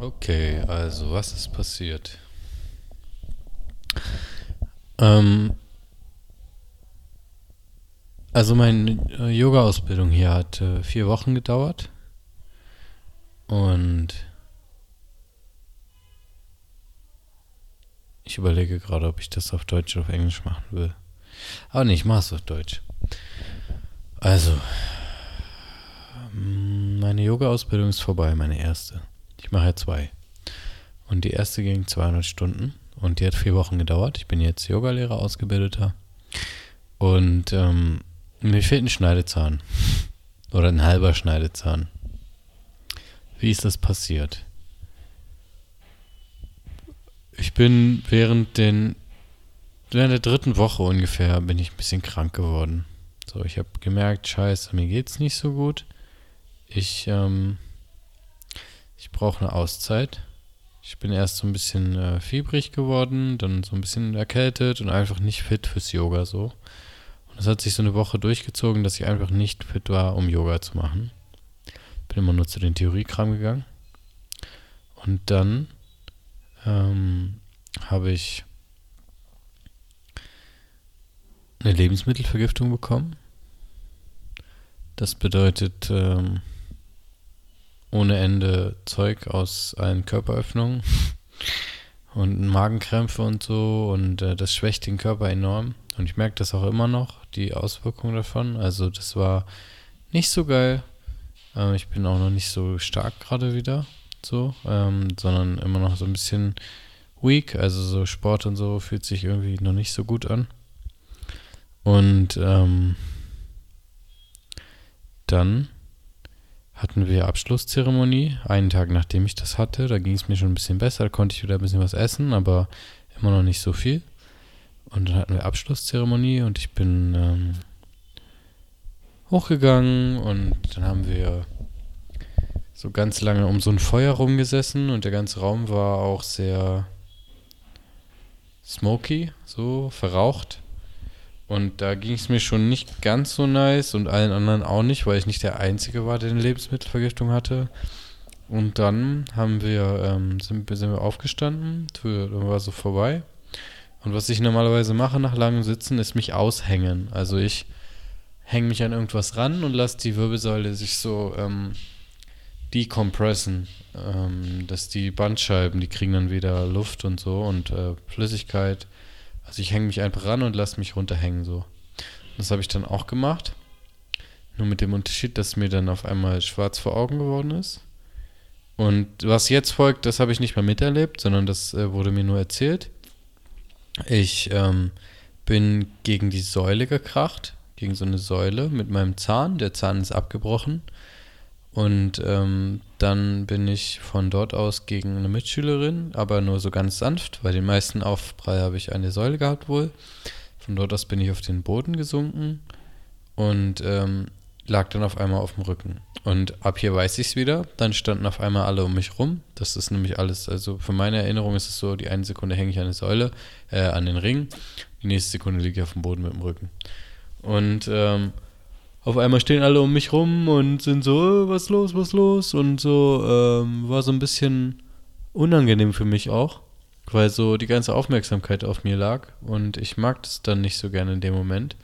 Okay, also was ist passiert? Ähm, also meine äh, Yoga-Ausbildung hier hat äh, vier Wochen gedauert und ich überlege gerade, ob ich das auf Deutsch oder auf Englisch machen will. Aber nee, ich mache es auf Deutsch. Also, meine Yoga-Ausbildung ist vorbei, meine erste. Ich mache ja zwei. Und die erste ging 200 Stunden und die hat vier Wochen gedauert. Ich bin jetzt Yogalehrer, Ausgebildeter. Und ähm, mir fehlt ein Schneidezahn. Oder ein halber Schneidezahn. Wie ist das passiert? Ich bin während den während der dritten Woche ungefähr bin ich ein bisschen krank geworden. So, ich habe gemerkt, scheiße, mir geht's nicht so gut. Ich ähm, ich brauche eine Auszeit. Ich bin erst so ein bisschen äh, fiebrig geworden, dann so ein bisschen erkältet und einfach nicht fit fürs Yoga so. Und es hat sich so eine Woche durchgezogen, dass ich einfach nicht fit war, um Yoga zu machen. Bin immer nur zu den Theoriekram gegangen. Und dann ähm, habe ich eine Lebensmittelvergiftung bekommen. Das bedeutet, ähm, ohne Ende Zeug aus allen Körperöffnungen und Magenkrämpfe und so und äh, das schwächt den Körper enorm und ich merke das auch immer noch, die Auswirkungen davon. Also das war nicht so geil. Ähm, ich bin auch noch nicht so stark gerade wieder so, ähm, sondern immer noch so ein bisschen weak. Also so Sport und so fühlt sich irgendwie noch nicht so gut an. Und ähm, dann hatten wir Abschlusszeremonie, einen Tag nachdem ich das hatte. Da ging es mir schon ein bisschen besser, da konnte ich wieder ein bisschen was essen, aber immer noch nicht so viel. Und dann hatten wir Abschlusszeremonie und ich bin ähm, hochgegangen und dann haben wir so ganz lange um so ein Feuer rumgesessen und der ganze Raum war auch sehr smoky, so verraucht. Und da ging es mir schon nicht ganz so nice und allen anderen auch nicht, weil ich nicht der Einzige war, der eine Lebensmittelvergiftung hatte. Und dann haben wir, ähm, sind, sind wir aufgestanden, dann war so vorbei. Und was ich normalerweise mache nach langem Sitzen, ist mich aushängen. Also ich hänge mich an irgendwas ran und lasse die Wirbelsäule sich so ähm, decompressen. Ähm, dass die Bandscheiben, die kriegen dann wieder Luft und so und äh, Flüssigkeit. Also ich hänge mich einfach ran und lasse mich runterhängen so. Das habe ich dann auch gemacht. Nur mit dem Unterschied, dass mir dann auf einmal schwarz vor Augen geworden ist. Und was jetzt folgt, das habe ich nicht mehr miterlebt, sondern das äh, wurde mir nur erzählt. Ich ähm, bin gegen die Säule gekracht, gegen so eine Säule mit meinem Zahn. Der Zahn ist abgebrochen. Und ähm, dann bin ich von dort aus gegen eine Mitschülerin, aber nur so ganz sanft. Bei den meisten Aufprall habe ich eine Säule gehabt wohl. Von dort aus bin ich auf den Boden gesunken und ähm, lag dann auf einmal auf dem Rücken. Und ab hier weiß ich es wieder. Dann standen auf einmal alle um mich rum. Das ist nämlich alles, also für meine Erinnerung ist es so, die eine Sekunde hänge ich an der Säule, äh, an den Ring. Die nächste Sekunde liege ich auf dem Boden mit dem Rücken. Und ähm, auf einmal stehen alle um mich rum und sind so, äh, was los, was los? Und so ähm, war so ein bisschen unangenehm für mich auch, weil so die ganze Aufmerksamkeit auf mir lag und ich mag das dann nicht so gerne in dem Moment.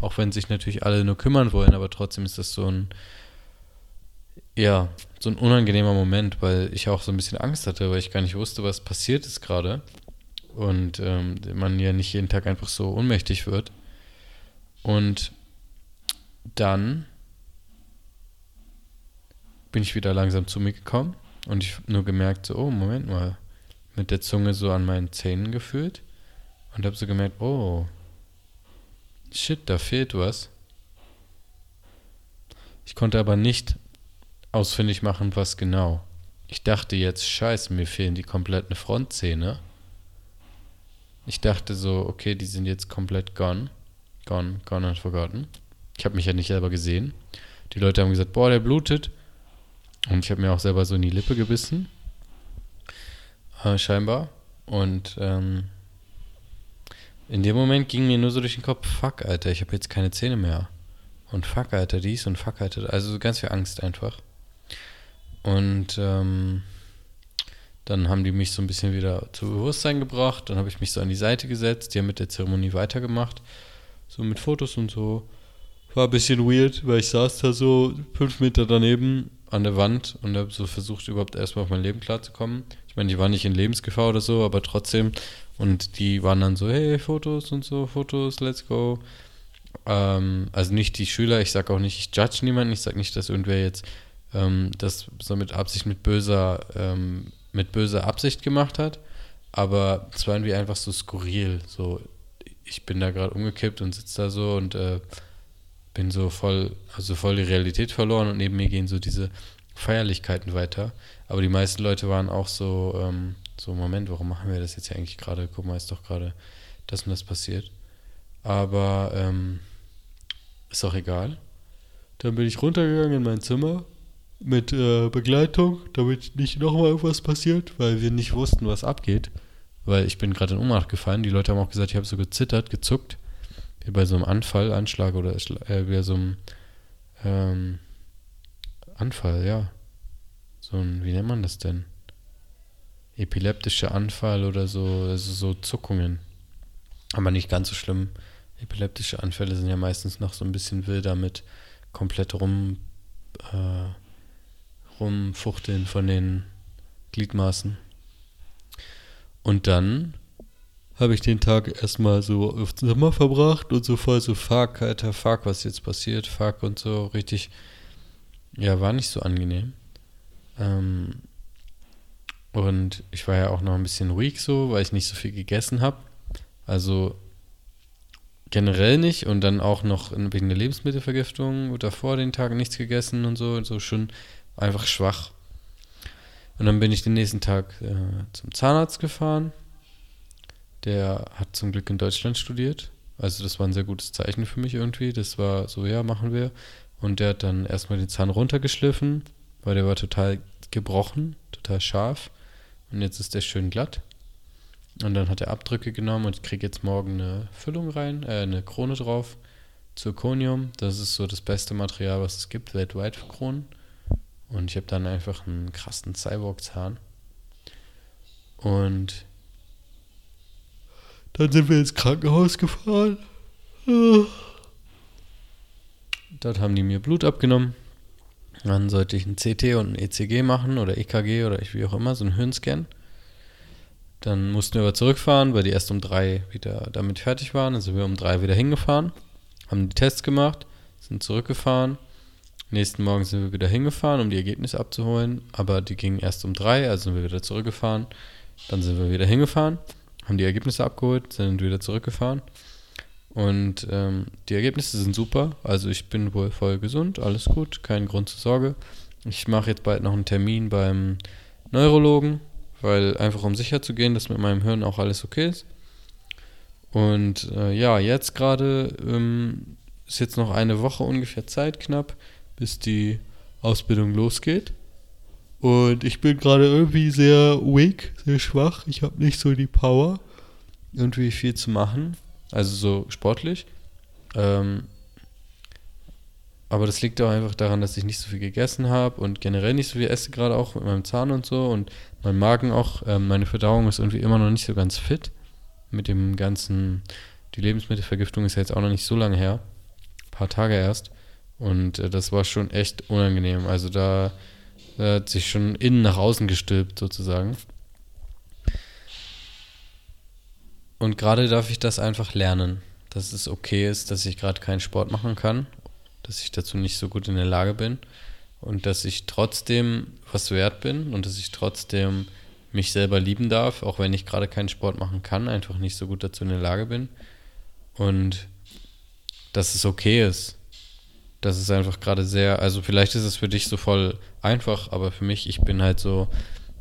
Auch wenn sich natürlich alle nur kümmern wollen, aber trotzdem ist das so ein, ja, so ein unangenehmer Moment, weil ich auch so ein bisschen Angst hatte, weil ich gar nicht wusste, was passiert ist gerade. Und ähm, man ja nicht jeden Tag einfach so ohnmächtig wird. Und dann bin ich wieder langsam zu mir gekommen und ich habe nur gemerkt, so, oh, Moment mal, mit der Zunge so an meinen Zähnen gefühlt und habe so gemerkt, oh, shit, da fehlt was. Ich konnte aber nicht ausfindig machen, was genau. Ich dachte jetzt, scheiße, mir fehlen die kompletten Frontzähne. Ich dachte so, okay, die sind jetzt komplett gone. Gone, gone and forgotten. Ich habe mich ja nicht selber gesehen. Die Leute haben gesagt, boah, der blutet. Und ich habe mir auch selber so in die Lippe gebissen. Äh, scheinbar. Und ähm, in dem Moment ging mir nur so durch den Kopf, fuck, Alter, ich habe jetzt keine Zähne mehr. Und fuck, Alter, dies und fuck, Alter. Also ganz viel Angst einfach. Und ähm, Dann haben die mich so ein bisschen wieder zu Bewusstsein gebracht. Dann habe ich mich so an die Seite gesetzt. Die haben mit der Zeremonie weitergemacht. So mit Fotos und so. War ein bisschen weird, weil ich saß da so fünf Meter daneben an der Wand und habe so versucht, überhaupt erstmal auf mein Leben klarzukommen. Ich meine, die waren nicht in Lebensgefahr oder so, aber trotzdem. Und die waren dann so, hey, Fotos und so, Fotos, let's go. Ähm, also nicht die Schüler, ich sage auch nicht, ich judge niemanden, ich sage nicht, dass irgendwer jetzt ähm, das so mit Absicht, mit böser, ähm, mit böser Absicht gemacht hat. Aber es war irgendwie einfach so skurril. So, ich bin da gerade umgekippt und sitze da so und äh, bin so voll, also voll die Realität verloren und neben mir gehen so diese Feierlichkeiten weiter. Aber die meisten Leute waren auch so, ähm, so, Moment, warum machen wir das jetzt hier eigentlich gerade? Guck mal, ist doch gerade das und das passiert. Aber ähm, ist auch egal. Dann bin ich runtergegangen in mein Zimmer mit äh, Begleitung, damit nicht nochmal irgendwas passiert, weil wir nicht wussten, was abgeht. Weil ich bin gerade in Ohnmacht gefallen. Die Leute haben auch gesagt, ich habe so gezittert, gezuckt. Bei so einem Anfall, Anschlag oder äh, bei so einem ähm, Anfall, ja. So ein, wie nennt man das denn? Epileptischer Anfall oder so, also so Zuckungen. Aber nicht ganz so schlimm. Epileptische Anfälle sind ja meistens noch so ein bisschen wilder mit komplett rum, äh, rumfuchteln von den Gliedmaßen. Und dann habe ich den Tag erstmal so auf Zimmer verbracht und so voll so fuck, alter, fuck, was jetzt passiert, fuck und so richtig, ja, war nicht so angenehm. Ähm, und ich war ja auch noch ein bisschen weak so, weil ich nicht so viel gegessen habe. Also generell nicht und dann auch noch wegen der Lebensmittelvergiftung oder vor den Tagen nichts gegessen und so, und so schon einfach schwach. Und dann bin ich den nächsten Tag äh, zum Zahnarzt gefahren. Der hat zum Glück in Deutschland studiert. Also das war ein sehr gutes Zeichen für mich irgendwie. Das war so, ja, machen wir. Und der hat dann erstmal den Zahn runtergeschliffen, weil der war total gebrochen, total scharf. Und jetzt ist der schön glatt. Und dann hat er Abdrücke genommen und ich kriege jetzt morgen eine Füllung rein, äh, eine Krone drauf. Zirconium, das ist so das beste Material, was es gibt, weltweit für Kronen. Und ich habe dann einfach einen krassen Cyborg-Zahn. Und dann sind wir ins Krankenhaus gefahren. Dort haben die mir Blut abgenommen. Dann sollte ich ein CT und ein ECG machen oder EKG oder wie auch immer, so ein Hirnscan. Dann mussten wir aber zurückfahren, weil die erst um drei wieder damit fertig waren. Dann sind wir um drei wieder hingefahren, haben die Tests gemacht, sind zurückgefahren. Nächsten Morgen sind wir wieder hingefahren, um die Ergebnisse abzuholen. Aber die gingen erst um drei, also sind wir wieder zurückgefahren. Dann sind wir wieder hingefahren, haben die Ergebnisse abgeholt, sind wieder zurückgefahren. Und ähm, die Ergebnisse sind super. Also ich bin wohl voll gesund, alles gut, kein Grund zur Sorge. Ich mache jetzt bald noch einen Termin beim Neurologen, weil einfach um sicher zu gehen, dass mit meinem Hirn auch alles okay ist. Und äh, ja, jetzt gerade ähm, ist jetzt noch eine Woche ungefähr Zeit knapp, bis die Ausbildung losgeht. Und ich bin gerade irgendwie sehr weak, sehr schwach. Ich habe nicht so die Power, irgendwie viel zu machen. Also so sportlich. Ähm, aber das liegt auch einfach daran, dass ich nicht so viel gegessen habe und generell nicht so viel esse, gerade auch mit meinem Zahn und so. Und mein Magen auch, ähm, meine Verdauung ist irgendwie immer noch nicht so ganz fit. Mit dem ganzen, die Lebensmittelvergiftung ist ja jetzt auch noch nicht so lange her. Ein paar Tage erst. Und äh, das war schon echt unangenehm. Also da, da hat sich schon innen nach außen gestülpt, sozusagen. Und gerade darf ich das einfach lernen, dass es okay ist, dass ich gerade keinen Sport machen kann, dass ich dazu nicht so gut in der Lage bin und dass ich trotzdem was wert bin und dass ich trotzdem mich selber lieben darf, auch wenn ich gerade keinen Sport machen kann, einfach nicht so gut dazu in der Lage bin. Und dass es okay ist. Das ist einfach gerade sehr, also vielleicht ist es für dich so voll einfach, aber für mich, ich bin halt so,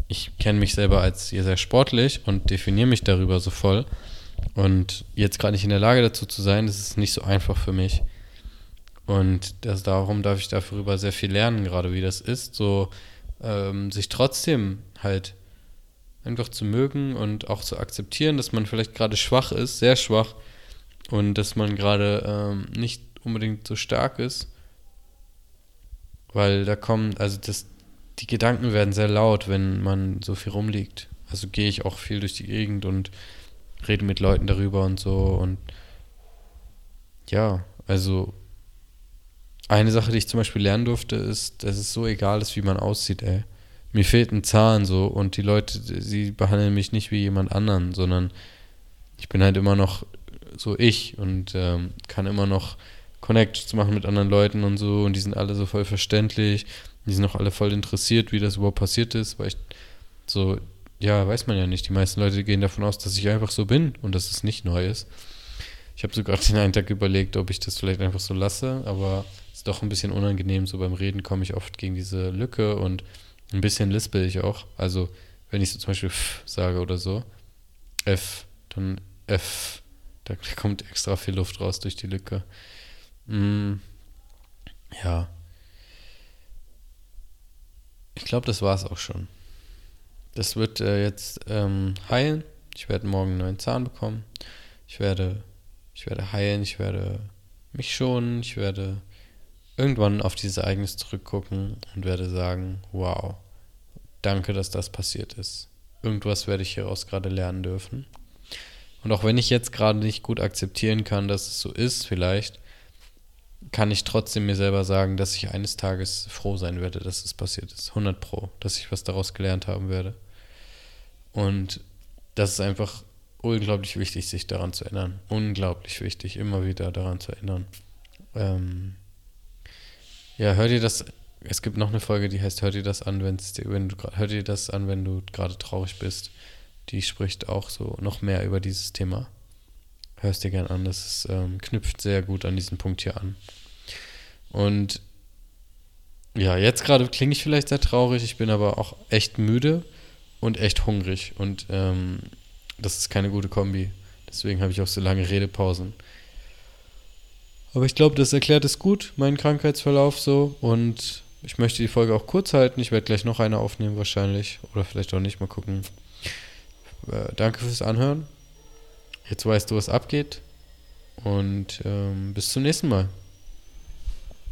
ich kenne mich selber als sehr sportlich und definiere mich darüber so voll. Und jetzt gerade nicht in der Lage dazu zu sein, das ist nicht so einfach für mich. Und das, darum darf ich darüber sehr viel lernen, gerade wie das ist, so ähm, sich trotzdem halt einfach zu mögen und auch zu akzeptieren, dass man vielleicht gerade schwach ist, sehr schwach und dass man gerade ähm, nicht unbedingt so stark ist, weil da kommen, also das, die Gedanken werden sehr laut, wenn man so viel rumliegt. Also gehe ich auch viel durch die Gegend und rede mit Leuten darüber und so. Und ja, also eine Sache, die ich zum Beispiel lernen durfte, ist, dass es so egal ist, wie man aussieht, ey. Mir fehlt ein Zahn so und die Leute, sie behandeln mich nicht wie jemand anderen, sondern ich bin halt immer noch so ich und ähm, kann immer noch Connections machen mit anderen Leuten und so und die sind alle so voll verständlich. Die sind auch alle voll interessiert, wie das überhaupt passiert ist, weil ich so, ja, weiß man ja nicht. Die meisten Leute gehen davon aus, dass ich einfach so bin und dass es nicht neu ist. Ich habe sogar den einen Tag überlegt, ob ich das vielleicht einfach so lasse, aber es ist doch ein bisschen unangenehm. So beim Reden komme ich oft gegen diese Lücke und ein bisschen lispel ich auch. Also, wenn ich so zum Beispiel F sage oder so, F, dann F, da kommt extra viel Luft raus durch die Lücke. Mm, ja. Ich glaube, das war es auch schon. Das wird äh, jetzt ähm, heilen. Ich werde morgen einen neuen Zahn bekommen. Ich werde, ich werde heilen. Ich werde mich schonen. Ich werde irgendwann auf dieses Ereignis zurückgucken und werde sagen, wow, danke, dass das passiert ist. Irgendwas werde ich hieraus gerade lernen dürfen. Und auch wenn ich jetzt gerade nicht gut akzeptieren kann, dass es so ist, vielleicht, kann ich trotzdem mir selber sagen, dass ich eines Tages froh sein werde, dass es passiert ist. 100 Pro, dass ich was daraus gelernt haben werde. Und das ist einfach unglaublich wichtig, sich daran zu erinnern. Unglaublich wichtig, immer wieder daran zu erinnern. Ähm ja, hör dir das. Es gibt noch eine Folge, die heißt Hör dir das an, wenn du hör dir das an, wenn du gerade traurig bist. Die spricht auch so noch mehr über dieses Thema. Hörst dir gern an, das ist, ähm, knüpft sehr gut an diesen Punkt hier an. Und ja, jetzt gerade klinge ich vielleicht sehr traurig, ich bin aber auch echt müde und echt hungrig. Und ähm, das ist keine gute Kombi. Deswegen habe ich auch so lange Redepausen. Aber ich glaube, das erklärt es gut, meinen Krankheitsverlauf so. Und ich möchte die Folge auch kurz halten. Ich werde gleich noch eine aufnehmen wahrscheinlich. Oder vielleicht auch nicht, mal gucken. Äh, danke fürs Anhören. Jetzt weißt du, was abgeht. Und ähm, bis zum nächsten Mal.